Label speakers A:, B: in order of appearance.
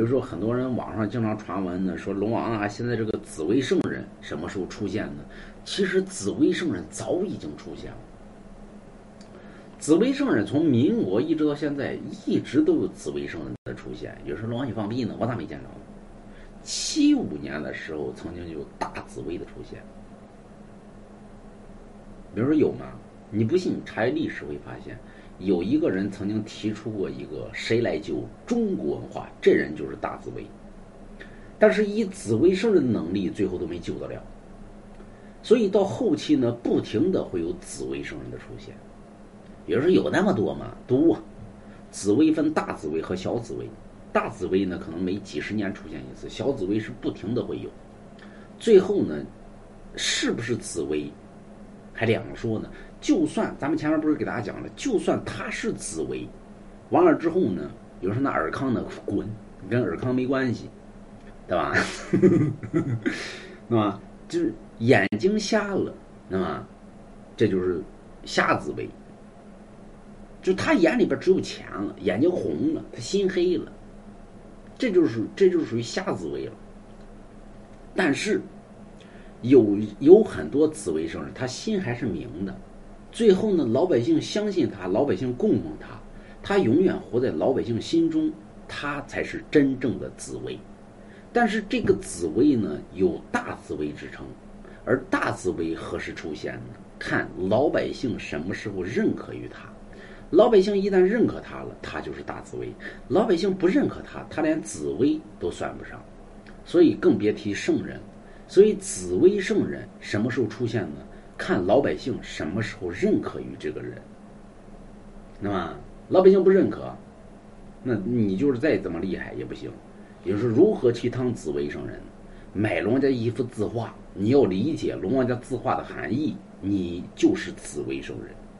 A: 比如说，很多人网上经常传闻呢，说龙王啊，现在这个紫薇圣人什么时候出现呢？其实紫薇圣人早已经出现了。紫薇圣人从民国一直到现在，一直都有紫薇圣人的出现。有时候龙王你放屁呢，我咋没见着呢？七五年的时候，曾经有大紫薇的出现。比如说有吗？你不信你，查历史会发现，有一个人曾经提出过一个“谁来救中国文化”，这人就是大紫薇。但是以紫薇圣人的能力，最后都没救得了。所以到后期呢，不停的会有紫薇圣人的出现。有人说有那么多吗？多。紫薇分大紫薇和小紫薇，大紫薇呢可能每几十年出现一次，小紫薇是不停的会有。最后呢，是不是紫薇，还两说呢？就算咱们前面不是给大家讲了，就算他是紫薇，完了之后呢，有人说那尔康呢滚，跟尔康没关系，对吧？那么就是眼睛瞎了，那么这就是瞎紫薇。就他眼里边只有钱了，眼睛红了，他心黑了，这就是这就是属于瞎紫薇了。但是有有很多紫薇圣人，他心还是明的。最后呢，老百姓相信他，老百姓供奉他，他永远活在老百姓心中，他才是真正的紫薇。但是这个紫薇呢，有大紫薇之称，而大紫薇何时出现呢？看老百姓什么时候认可于他。老百姓一旦认可他了，他就是大紫薇；老百姓不认可他，他连紫薇都算不上，所以更别提圣人。所以紫薇圣人什么时候出现呢？看老百姓什么时候认可于这个人。那么老百姓不认可，那你就是再怎么厉害也不行。也就是如何去当紫薇圣人？买龙王家一幅字画，你要理解龙王家字画的含义，你就是紫薇圣人。